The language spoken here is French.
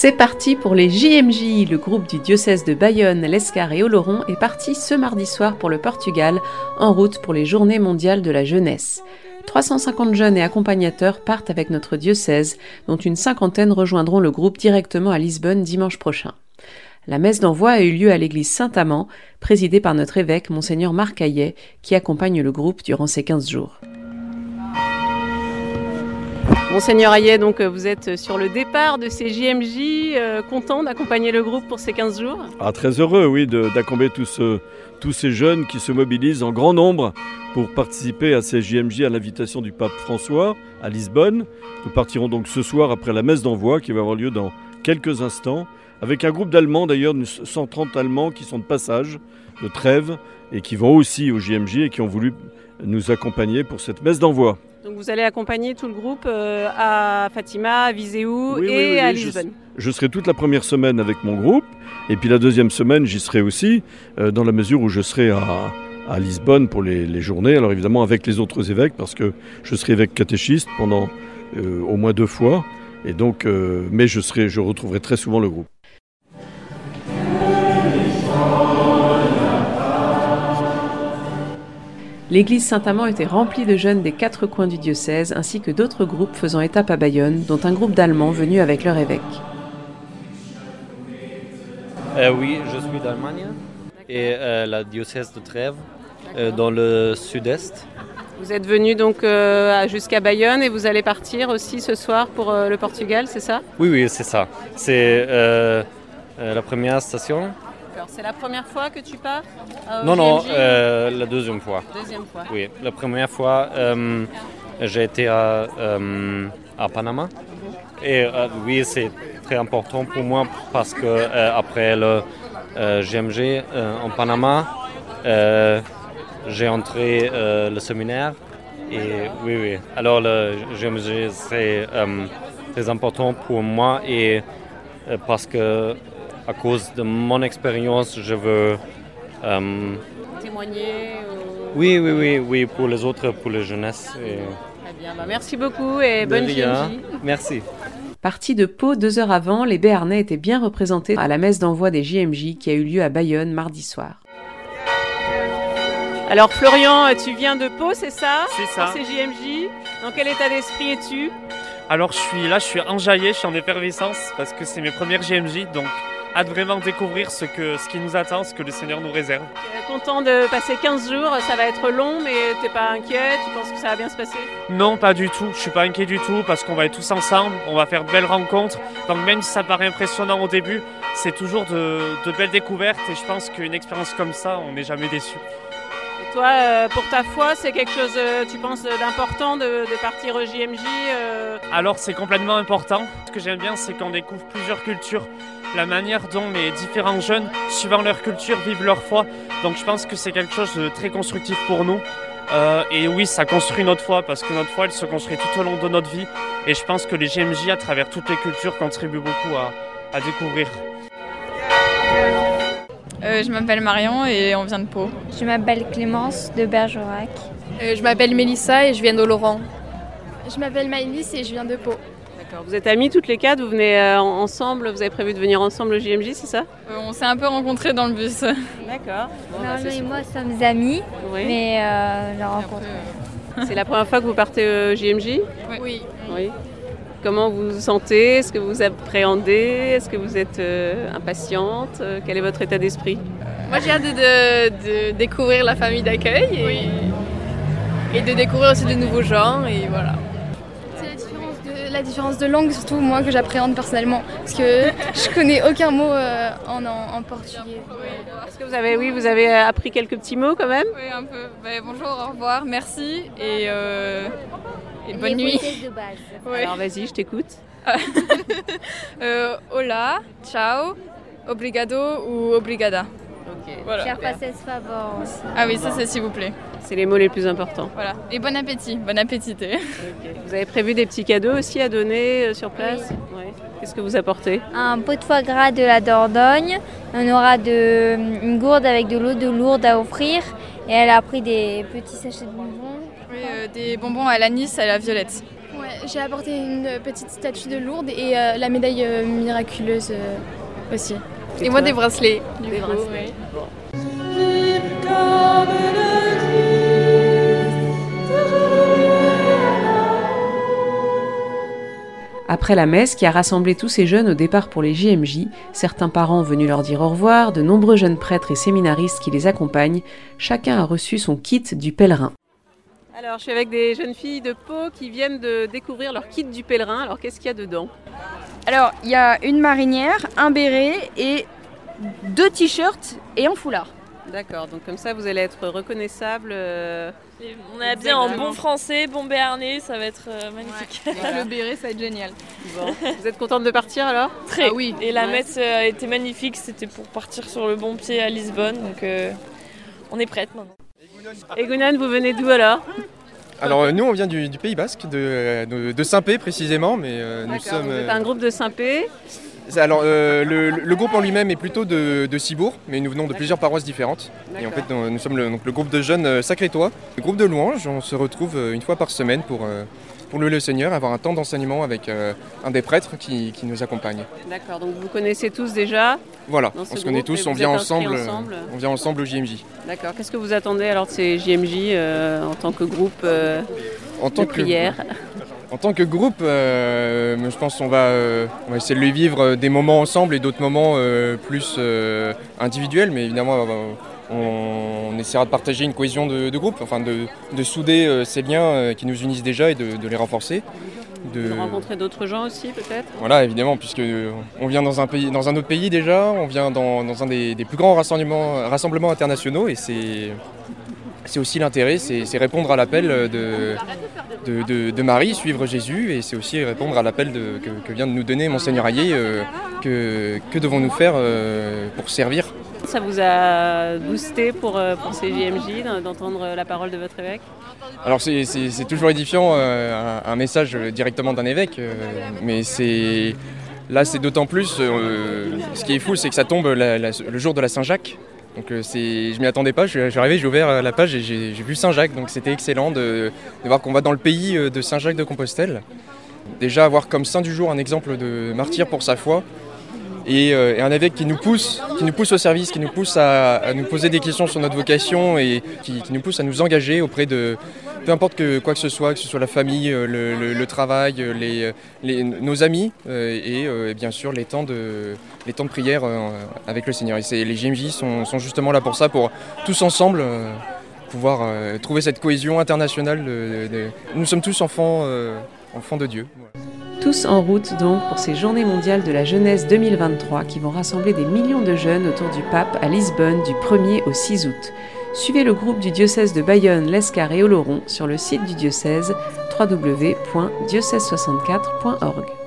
C'est parti pour les JMJ. Le groupe du diocèse de Bayonne, l'Escar et Oloron est parti ce mardi soir pour le Portugal, en route pour les Journées mondiales de la jeunesse. 350 jeunes et accompagnateurs partent avec notre diocèse, dont une cinquantaine rejoindront le groupe directement à Lisbonne dimanche prochain. La messe d'envoi a eu lieu à l'église Saint-Amand, présidée par notre évêque, Monseigneur Marc Hayet, qui accompagne le groupe durant ces 15 jours. Monseigneur Hayet, donc euh, vous êtes sur le départ de ces JMJ, euh, content d'accompagner le groupe pour ces 15 jours? Ah, Très heureux, oui, d'accompagner tous, tous ces jeunes qui se mobilisent en grand nombre pour participer à ces JMJ à l'invitation du pape François à Lisbonne. Nous partirons donc ce soir après la messe d'envoi qui va avoir lieu dans quelques instants, avec un groupe d'Allemands, d'ailleurs 130 Allemands qui sont de passage, de trêve, et qui vont aussi au JMJ et qui ont voulu nous accompagner pour cette messe d'envoi. Donc vous allez accompagner tout le groupe euh, à Fatima, à Viseu et à Lisbonne. Je, serai toute la première semaine avec mon groupe et puis la deuxième semaine j'y serai aussi euh, dans la mesure où je serai à, Lisbonne pour les, journées. Alors évidemment avec les autres évêques parce que je serai évêque catéchiste pendant euh, au moins deux fois et donc mais je serai, je retrouverai très souvent le groupe. L'église Saint-Amand était remplie de jeunes des quatre coins du diocèse, ainsi que d'autres groupes faisant étape à Bayonne, dont un groupe d'Allemands venus avec leur évêque. Euh, oui, je suis d'Allemagne et euh, la diocèse de Trèves, euh, dans le sud-est. Vous êtes venu donc jusqu'à Bayonne et vous allez partir aussi ce soir pour le Portugal, c'est ça? Oui, oui, c'est ça. C'est la première station c'est la première fois que tu pars Non, non, euh, la deuxième fois. Deuxième fois. Oui, la première fois, euh, j'ai été à, euh, à Panama. Et oui, c'est très important pour moi parce que après le GMG en Panama, j'ai entré le séminaire. Et oui, oui. Alors le GMG, c'est très important pour moi et parce que à cause de mon expérience, je veux euh, témoigner. Oui, oui, oui, oui, pour les autres, pour les jeunesses. Très bien, bah, merci beaucoup et bonne JMJ. Merci. Parti de Pau deux heures avant, les Béarnais étaient bien représentés à la messe d'envoi des JMJ qui a eu lieu à Bayonne mardi soir. Alors Florian, tu viens de Pau, c'est ça? C'est ça. Pour ces JMJ. Dans quel état d'esprit es-tu? Alors je suis là, je suis enjaillé, je suis en effervescence parce que c'est mes premières JMJ, donc hâte vraiment découvrir ce, que, ce qui nous attend, ce que le Seigneur nous réserve. Content de passer 15 jours, ça va être long, mais t'es pas inquiet, tu penses que ça va bien se passer? Non, pas du tout, je suis pas inquiet du tout parce qu'on va être tous ensemble, on va faire de belles rencontres, donc même si ça paraît impressionnant au début, c'est toujours de, de belles découvertes et je pense qu'une expérience comme ça, on n'est jamais déçu. Toi, euh, pour ta foi, c'est quelque chose, euh, tu penses, d'important de, partir au JMJ euh? Alors, c'est complètement important. Ce que j'aime bien, c'est qu'on découvre plusieurs cultures, la manière dont les différents jeunes, suivant leur culture, vivent leur foi. Donc, je pense que c'est quelque chose de très constructif pour nous. et oui, ça construit notre foi parce que notre foi, elle se construit tout au long de notre vie. Et je pense que les JMJ, à travers toutes les cultures, contribuent beaucoup à, à découvrir. Euh, je m'appelle Marion et on vient de Pau. Je m'appelle Clémence de Bergerac. Euh, je m'appelle Mélissa et je viens de Laurent. Je m'appelle Maïlis et je viens de Pau. D'accord. Vous êtes amis toutes les quatre, vous venez euh, ensemble, vous avez prévu de venir ensemble au JMJ, c'est ça? On s'est un peu rencontrés dans le bus. D'accord. Bah, et moi sommes amis, mais la rencontre. C'est la première fois que vous partez au JMJ Oui. oui. Comment vous vous sentez? Est-ce que vous appréhendez? Est-ce que vous êtes euh, impatiente? Euh, Quel est votre état d'esprit? Moi j'ai hâte de, découvrir la famille d'accueil et, de découvrir aussi de nouveaux gens et voilà. La différence, de, langue surtout moi que j'appréhende personnellement parce que je connais aucun mot euh, en, portugais. Est-ce que vous avez, oui, vous avez appris quelques petits mots quand même? Oui, un peu. Ben, bonjour, au revoir, merci et bonne nuit. Alors vas-y, je t'écoute. euh, hola, ciao, obrigado ou obrigada. Okay. Voilà. favor. Ah oui, ça c'est s'il vous plaît. C'est les mots les plus importants. Voilà. Et bon appétit, bon appétit. Vous avez prévu des petits cadeaux aussi à donner euh, sur place? Qu'est-ce que vous apportez? Un pot de foie gras de la Dordogne. On aura de, une gourde avec de l'eau de Lourdes à offrir. Et elle a pris des petits sachets de bonbons. Oui, euh, des bonbons à l'anis et à la violette. Ouais, j'ai apporté une petite statue de Lourdes et euh, la médaille euh, miraculeuse euh, aussi. Et, moi des bracelets. Du Des coup, bracelets. ouais. Après la messe qui a rassemblé tous ces jeunes au départ pour les JMJ, certains parents venus leur dire au revoir, de nombreux jeunes prêtres et séminaristes qui les accompagnent, chacun a reçu son kit du pèlerin. Alors, je suis avec des jeunes filles de Pau qui viennent de découvrir leur kit du pèlerin. Alors, qu'est-ce qu'il y a dedans? Alors, il y a une marinière, un béret et deux t-shirts et un foulard. D'accord, donc comme ça, vous allez être reconnaissable. euh, Et on est bien en bon français, bon béarnais, ça va être euh, magnifique. Le béret, ça va être génial. bon. Vous êtes contente de partir alors? Très. Ah oui. Et la Ouais. messe a été magnifique, c'était pour partir sur le bon pied à Lisbonne, donc euh, on est prête maintenant. Egunan, vous venez d'où alors? Alors euh, nous on vient du, du Pays Basque, de, euh, de, de Saint-Pé précisément, mais euh, nous sommes... vous êtes un groupe de Saint-Pé. Alors euh, le, le groupe en lui-même est plutôt de, de Cibourg, mais nous venons de plusieurs paroisses différentes. Et en fait nous, nous sommes le, donc, le groupe de jeunes euh, Sacré-Toi, le groupe de louanges, on se retrouve euh, une fois par semaine pour, pour louer le Seigneur, avoir un temps d'enseignement avec euh, un des prêtres qui, qui nous accompagne. D'accord, donc vous connaissez tous déjà. Voilà, on se connaît groupe, tous, on vient ensemble, ensemble on vient ensemble au JMJ. D'accord, qu'est-ce que vous attendez alors de ces JMJ euh, en tant que groupe de que, prière? En tant que groupe, euh, je pense qu'on va, euh, on va essayer de les vivre euh, des moments ensemble et d'autres moments euh, plus individuels, mais évidemment on, on essaiera de partager une cohésion de, de groupe, enfin de, de souder ces liens qui nous unissent déjà et de, de les renforcer. De rencontrer d'autres gens aussi peut-être? Voilà, évidemment, puisque on vient dans un, pays, dans un autre pays déjà, on vient dans, dans un des, des plus grands rassemblements, rassemblements internationaux et c'est aussi l'intérêt, c'est c'est répondre à l'appel de, de, de- de Marie, suivre Jésus, et c'est aussi répondre à l'appel que, que vient de nous donner Monseigneur Hayé, euh, que, que devons-nous faire euh, pour servir Ça vous a boosté pour, euh, pour ces JMJ d'en- d'entendre la parole de votre évêque? Alors c'est- toujours édifiant, euh, un, un message directement d'un évêque, mais c'est là c'est d'autant plus, ce qui est fou c'est que ça tombe la- la- le jour de la Saint-Jacques. Donc euh, c'est, je m'y attendais pas, je suis arrivé, j'ai ouvert euh, la page et j'ai vu Saint-Jacques, donc c'était excellent de, voir qu'on va dans le pays euh, de Saint-Jacques de Compostelle. Déjà avoir comme saint du jour un exemple de martyr pour sa foi et, un évêque qui nous pousse, qui nous pousse au service, qui nous pousse à, nous poser des questions sur notre vocation et qui nous pousse à nous engager auprès de peu importe que quoi que ce soit, que ce soit la famille, euh, le, travail, euh, les, les- nos amis euh, et, euh, bien sûr les temps de, les temps de prière euh, avec le Seigneur. Et les JMJ sont, sont justement là pour ça, pour tous ensemble euh, pouvoir euh, trouver cette cohésion internationale. Nous sommes tous enfants, euh, enfants de Dieu. Tous en route donc pour ces Journées mondiales de la jeunesse 2023 qui vont rassembler des millions de jeunes autour du pape à Lisbonne du 1er au 6 août. Suivez le groupe du diocèse de Bayonne, l'Escar et Oloron sur le site du diocèse www.diocèse64.org.